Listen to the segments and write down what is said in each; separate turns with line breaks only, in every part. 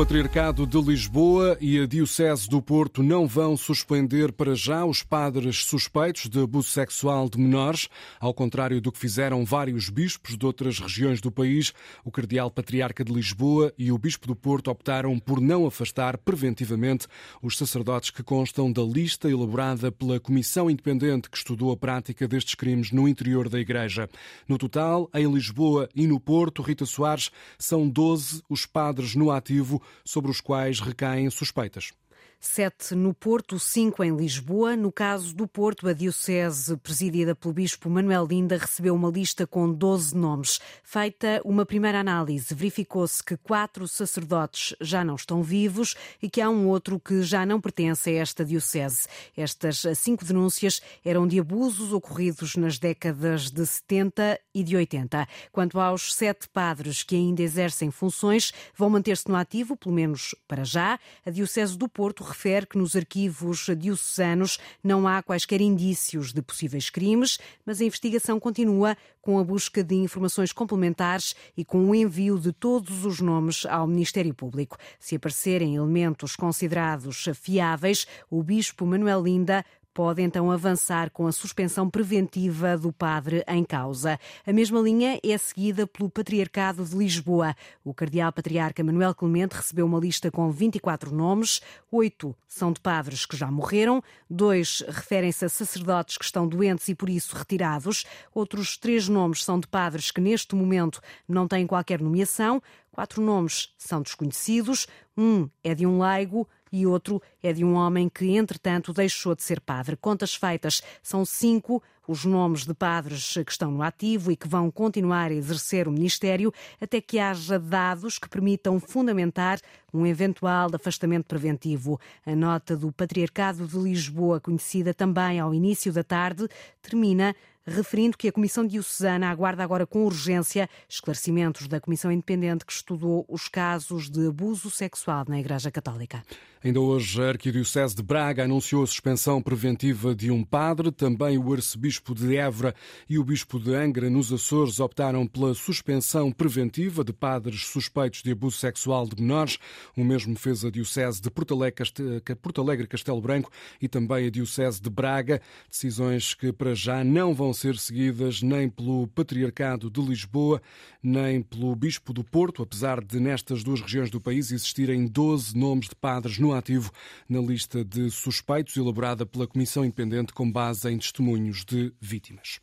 Patriarcado de Lisboa e a Diocese do Porto não vão suspender para já os padres suspeitos de abuso sexual de menores, ao contrário do que fizeram vários bispos de outras regiões do país. O Cardeal Patriarca de Lisboa e o Bispo do Porto optaram por não afastar preventivamente os sacerdotes que constam da lista elaborada pela Comissão Independente que estudou a prática destes crimes no interior da Igreja. No total, em Lisboa e no Porto, Rita Soares, são 12 os padres no ativo sobre os quais recaem suspeitas
sete no Porto, cinco em Lisboa. No caso do Porto, a Diocese, presidida pelo Bispo Manuel Linda, recebeu uma lista com 12 nomes. Feita uma primeira análise, verificou-se que quatro sacerdotes já não estão vivos e que há um outro que já não pertence a esta Diocese. Estas cinco denúncias eram de abusos ocorridos nas décadas de 70 e de 80. Quanto aos sete padres que ainda exercem funções, vão manter-se no ativo, pelo menos para já. A Diocese do Porto refere que nos arquivos diocesanos não há quaisquer indícios de possíveis crimes, mas a investigação continua com a busca de informações complementares e com o envio de todos os nomes ao Ministério Público. Se aparecerem elementos considerados fiáveis, o Bispo Manuel Linda pode então avançar com a suspensão preventiva do padre em causa. A mesma linha é seguida pelo Patriarcado de Lisboa. O cardeal patriarca Manuel Clemente recebeu uma lista com 24 nomes, oito são de padres que já morreram, dois referem-se a sacerdotes que estão doentes e por isso retirados, outros três nomes são de padres que neste momento não têm qualquer nomeação, quatro nomes são desconhecidos, um é de um leigo, e outro é de um homem que, entretanto, deixou de ser padre. Contas feitas, são cinco os nomes de padres que estão no ativo e que vão continuar a exercer o ministério até que haja dados que permitam fundamentar um eventual afastamento preventivo. A nota do Patriarcado de Lisboa, conhecida também ao início da tarde, termina referindo que a Comissão Diocesana aguarda agora com urgência esclarecimentos da Comissão Independente que estudou os casos de abuso sexual na Igreja Católica.
Ainda hoje, a Arquidiocese de Braga anunciou a suspensão preventiva de um padre. Também o Arcebispo de Évora e o Bispo de Angra, nos Açores, optaram pela suspensão preventiva de padres suspeitos de abuso sexual de menores. O mesmo fez a Diocese de Porto Alegre, Castelo Branco e também a Diocese de Braga. Decisões que para já não vão ser seguidas nem pelo Patriarcado de Lisboa, nem pelo Bispo do Porto, apesar de nestas duas regiões do país existirem 12 nomes de padres no ativo na lista de suspeitos elaborada pela Comissão Independente com base em testemunhos de vítimas.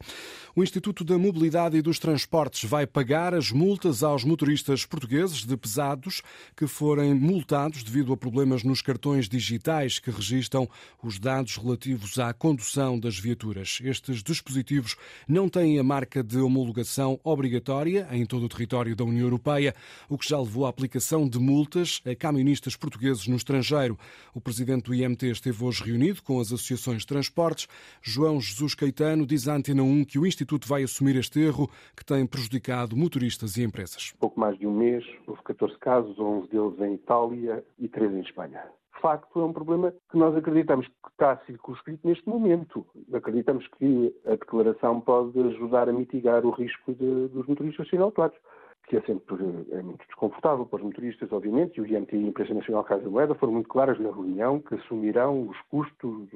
O Instituto da Mobilidade e dos Transportes vai pagar as multas aos motoristas portugueses de pesados que forem multados devido a problemas nos cartões digitais que registram os dados relativos à condução das viaturas. Estes dispositivos não têm a marca de homologação obrigatória em todo o território da União Europeia, o que já levou à aplicação de multas a camionistas portugueses no estrangeiro. O presidente do IMT esteve hoje reunido com as associações de transportes. João Jesus Caetano diz à Antena 1 que o Instituto vai assumir este erro que tem prejudicado motoristas e empresas.
Pouco mais de um mês, houve 14 casos, 11 deles em Itália e 3 em Espanha de facto é um problema que nós acreditamos que está circunscrito neste momento. Acreditamos que a declaração pode ajudar a mitigar o risco de, dos motoristas serem autuados, que é sempre é muito desconfortável para os motoristas, obviamente, e o IMT e a Empresa Nacional Casa da Moeda foram muito claras na reunião que assumirão os custos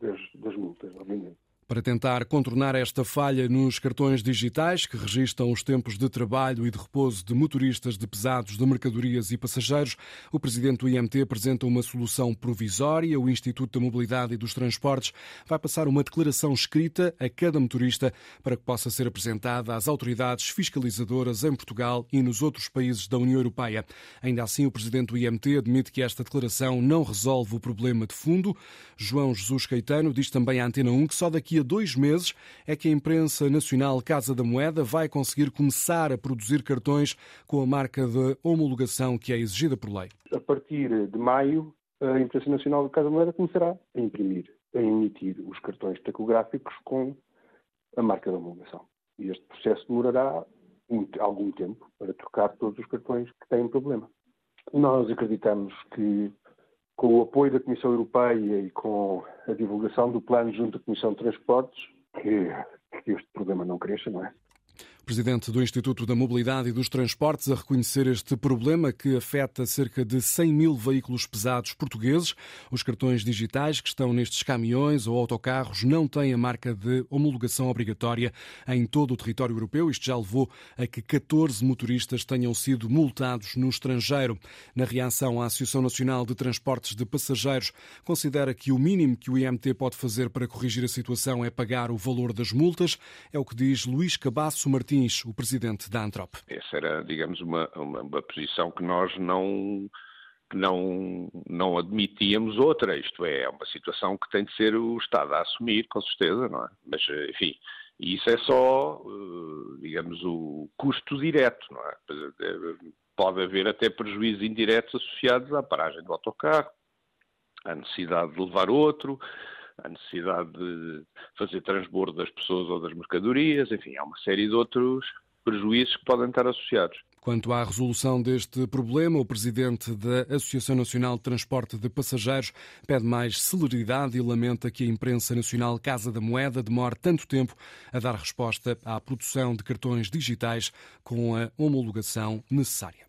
das, das multas, obviamente.
Para tentar contornar esta falha nos cartões digitais que registram os tempos de trabalho e de repouso de motoristas de pesados de mercadorias e passageiros, o presidente do IMT apresenta uma solução provisória. O Instituto da Mobilidade e dos Transportes vai passar uma declaração escrita a cada motorista para que possa ser apresentada às autoridades fiscalizadoras em Portugal e nos outros países da União Europeia. Ainda assim, o presidente do IMT admite que esta declaração não resolve o problema de fundo. João Jesus Caetano diz também à Antena 1 que só daqui daqui a dois meses é que a imprensa nacional Casa da Moeda vai conseguir começar a produzir cartões com a marca de homologação que é exigida por lei.
A partir de maio, a imprensa nacional Casa da Moeda começará a imprimir, a emitir os cartões tacográficos com a marca de homologação. E este processo demorará algum tempo para trocar todos os cartões que têm problema. Nós acreditamos que com o apoio da Comissão Europeia e com a divulgação do plano junto à Comissão de Transportes, que, que este problema não cresça, não é?
Presidente do Instituto da Mobilidade e dos Transportes, a reconhecer este problema que afeta cerca de 100 mil veículos pesados portugueses. Os cartões digitais que estão nestes caminhões ou autocarros não têm a marca de homologação obrigatória em todo o território europeu. Isto já levou a que 14 motoristas tenham sido multados no estrangeiro. Na reação, a Associação Nacional de Transportes de Passageiros considera que o mínimo que o IMT pode fazer para corrigir a situação é pagar o valor das multas. É o que diz Luís Cabasso Martins Martins, o presidente da Antrop.
Essa era, digamos, uma, uma, uma posição que nós não não, não admitíamos outra, isto é, é uma situação que tem de ser o Estado a assumir, com certeza, não é? Mas, enfim, isso é só, eh, digamos, o custo direto, não é? Pode haver até prejuízos indiretos associados à paragem do autocarro, à necessidade de levar outro, a necessidade de fazer transbordo das pessoas ou das mercadorias, enfim, há uma série de outros prejuízos que podem estar associados.
Quanto à resolução deste problema, o presidente da Associação Nacional de Transporte de Passageiros pede mais celeridade e lamenta que a imprensa nacional Casa da Moeda demore tanto tempo a dar resposta à produção de cartões digitais com a homologação necessária.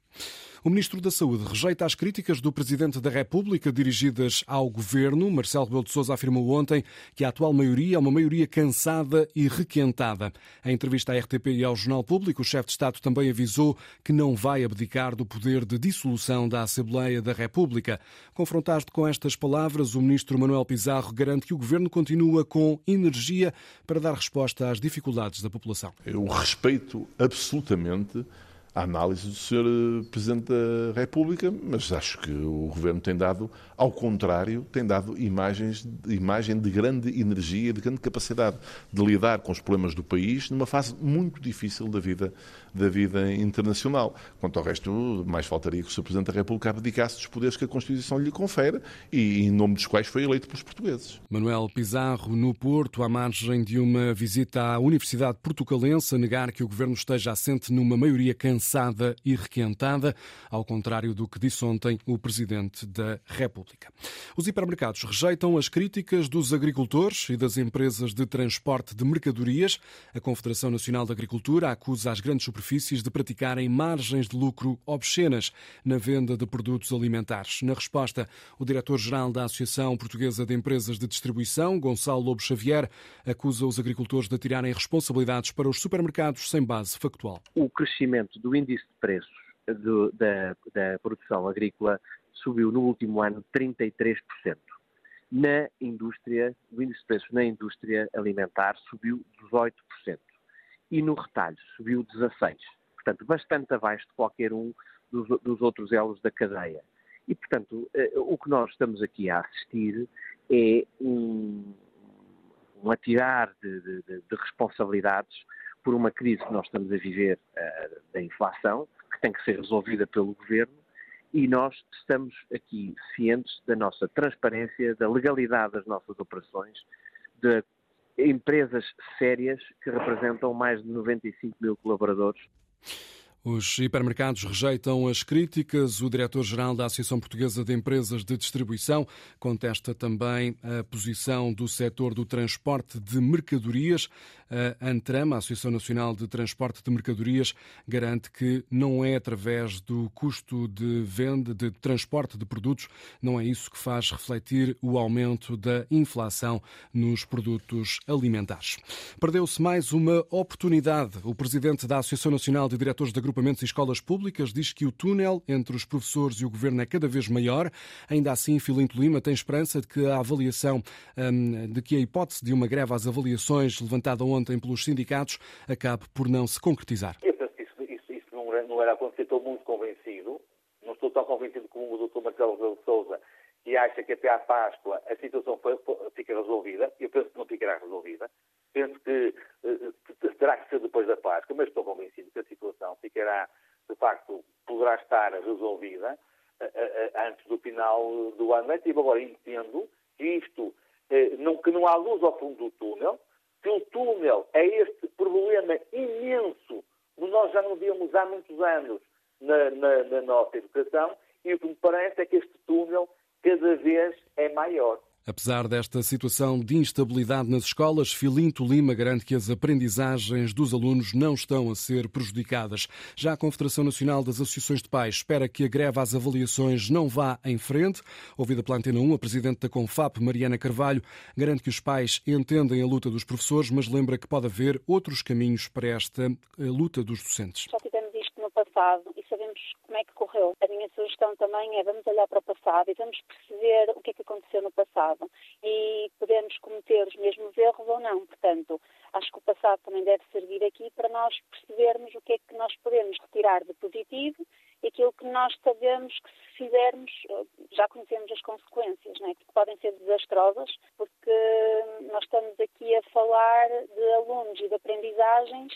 O Ministro da Saúde rejeita as críticas do Presidente da República dirigidas ao Governo. Marcelo Rebelo de Sousa afirmou ontem que a atual maioria é uma maioria cansada e requentada. Em entrevista à RTP e ao Jornal Público, o chefe de Estado também avisou que não vai abdicar do poder de dissolução da Assembleia da República. Confrontado com estas palavras, o Ministro Manuel Pizarro garante que o Governo continua com energia para dar resposta às dificuldades da população.
Eu respeito absolutamente a análise do Sr. Eh, Presidente da República, mas acho que o Governo tem dado, ao contrário, tem dado imagens, imagem de grande energia, de grande capacidade de lidar com os problemas do país numa fase muito difícil da vida, da vida internacional. Quanto ao resto, mais faltaria que o Sr. Presidente da República abdicasse dos poderes que a Constituição lhe confere e em nome dos quais foi eleito pelos portugueses.
Manuel Pizarro, no Porto, à margem de uma visita à Universidade Portucalense, a negar que o Governo esteja assente numa maioria cansada cansada e requentada, ao contrário do que disse ontem o Presidente da República. Os hipermercados rejeitam as críticas dos agricultores e das empresas de transporte de mercadorias. A Confederação Nacional da Agricultura acusa as grandes superfícies de praticarem margens de lucro obscenas na venda de produtos alimentares. Na resposta, o diretor-geral da Associação Portuguesa de Empresas de Distribuição, Gonçalo Lobo Xavier, acusa os agricultores de tirarem responsabilidades para os supermercados sem base factual.
O crescimento do índice de preços do, da, da produção agrícola subiu no último ano 33%. Na indústria, o índice de preços na indústria alimentar subiu 18%. E no retalho subiu 16%. Portanto, bastante abaixo de qualquer um dos, dos outros elos da cadeia. E, portanto, eh, o que nós estamos aqui a assistir é um, um atirar de, de, de responsabilidades por uma crise que nós estamos a viver uh, da inflação, que tem que ser resolvida pelo governo, e nós estamos aqui cientes da nossa transparência, da legalidade das nossas operações, de empresas sérias que representam mais de 95 mil colaboradores.
Os hipermercados rejeitam as críticas. O diretor-geral da Associação Portuguesa de Empresas de Distribuição contesta também a posição do setor do transporte de mercadorias. A Antram, a Associação Nacional de Transporte de Mercadorias, garante que não é através do custo de venda, de transporte de produtos, não é isso que faz refletir o aumento da inflação nos produtos alimentares. Perdeu-se mais uma oportunidade. O presidente da Associação Nacional de Diretores de agrupamentos e escolas públicas diz que o túnel entre os professores e o governo é cada vez maior. Ainda assim, Filinto Lima tem esperança de que a avaliação, hum, de que a hipótese de uma greve às avaliações levantada ontem pelos sindicatos acabe por não se concretizar.
Eu penso que isso, isso, isso não, era acontecer, estou muito convencido. Não estou tão convencido como o Dr. Marcelo de Souza, que acha que até à Páscoa a situação fica resolvida. Eu penso que não ficará resolvida. Penso que uh, terá que ser depois da Páscoa, mas estou convencido que a situação ficará, de facto, poderá estar resolvida uh, uh, antes do final do ano letivo. Agora, entendo que isto, não, que não há luz ao fundo do túnel, que o túnel é este problema imenso que nós já não víamos há muitos anos na, na, na nossa educação e o que me parece é que este túnel cada vez é maior.
Apesar desta situação de instabilidade nas escolas, Filinto Lima garante que as aprendizagens dos alunos não estão a ser prejudicadas. Já a Confederação Nacional das Associações de Pais espera que a greve às avaliações não vá em frente. Ouvida pela Antena 1, a Presidente da CONFAP, Mariana Carvalho, garante que os pais entendem a luta dos professores, mas lembra que pode haver outros caminhos para esta eh, luta dos docentes.
Já tivemos isto no passado e sabemos como é que correu. A minha sugestão também é vamos olhar para o passado e vamos perceber o que é que aconteceu no passado e podemos cometer os mesmos erros ou não. Portanto, acho que o passado também deve servir aqui para nós percebermos o que é que nós podemos retirar de positivo e aquilo que nós sabemos que se fizermos já conhecemos as consequências, não é? que podem ser desastrosas, porque nós estamos aqui a falar de alunos e de aprendizagens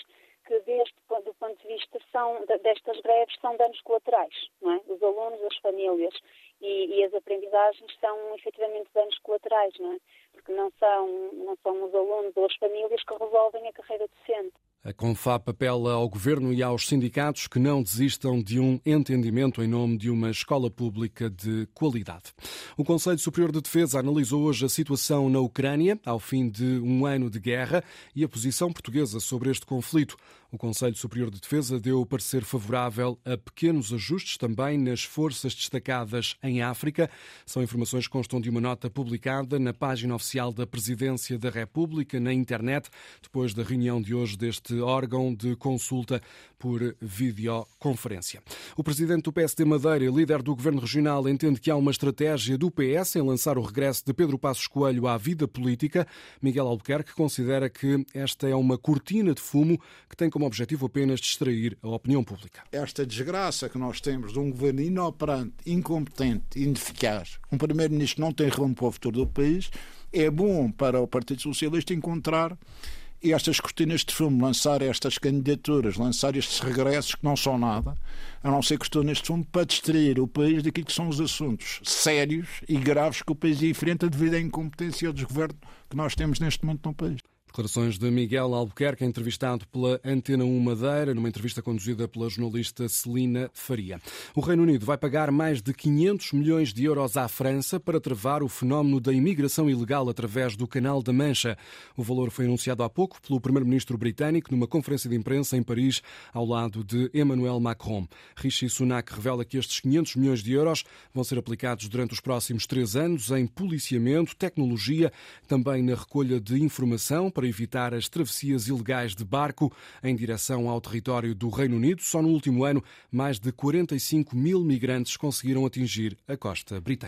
que, deste, do ponto de vista são, destas greves, são danos colaterais, não é? Os alunos, as famílias e, e, as aprendizagens são efetivamente danos colaterais, não é? Porque não são, não são os alunos ou as famílias que resolvem a carreira docente.
A CONFAP apela ao Governo e aos sindicatos que não desistam de um entendimento em nome de uma escola pública de qualidade. O Conselho Superior de Defesa analisou hoje a situação na Ucrânia, ao fim de um ano de guerra, e a posição portuguesa sobre este conflito. O Conselho Superior de Defesa deu o parecer favorável a pequenos ajustes também nas forças destacadas em África. São informações que constam de uma nota publicada na página oficial da Presidência da República na internet, depois da reunião de hoje deste órgão de consulta por videoconferência. O presidente do PSD Madeira e líder do governo regional entende que há uma estratégia do PS em lançar o regresso de Pedro Passos Coelho à vida política. Miguel Albuquerque considera que esta é uma cortina de fumo que tem como como objetivo apenas distrair a opinião pública.
Esta desgraça que nós temos de um governo inoperante, incompetente, ineficaz, um primeiro-ministro que não tem rumo para o futuro do país, é bom para o Partido Socialista encontrar estas cortinas de fumo, lançar estas candidaturas, lançar estes regressos que não são nada, a não ser cortinas de fumo, para distrair o país daquilo que são os assuntos sérios e graves que o país enfrenta devido à incompetência dos governos que nós temos neste momento no país.
Declarações de Miguel Albuquerque, entrevistado pela Antena 1 Madeira, numa entrevista conduzida pela jornalista Celina Faria. O Reino Unido vai pagar mais de 500 milhões de euros à França para travar o fenómeno da imigração ilegal através do Canal da Mancha. O valor foi anunciado há pouco pelo primeiro-ministro britânico numa conferência de imprensa em Paris, ao lado de Emmanuel Macron. Rishi Sunak revela que estes 500 milhões de euros vão ser aplicados durante os próximos três anos em policiamento, tecnologia, também na recolha de informação para evitar as travessias ilegais de barco em direção ao território do Reino Unido. Só no último ano, mais de 45 mil migrantes conseguiram atingir a costa britânica.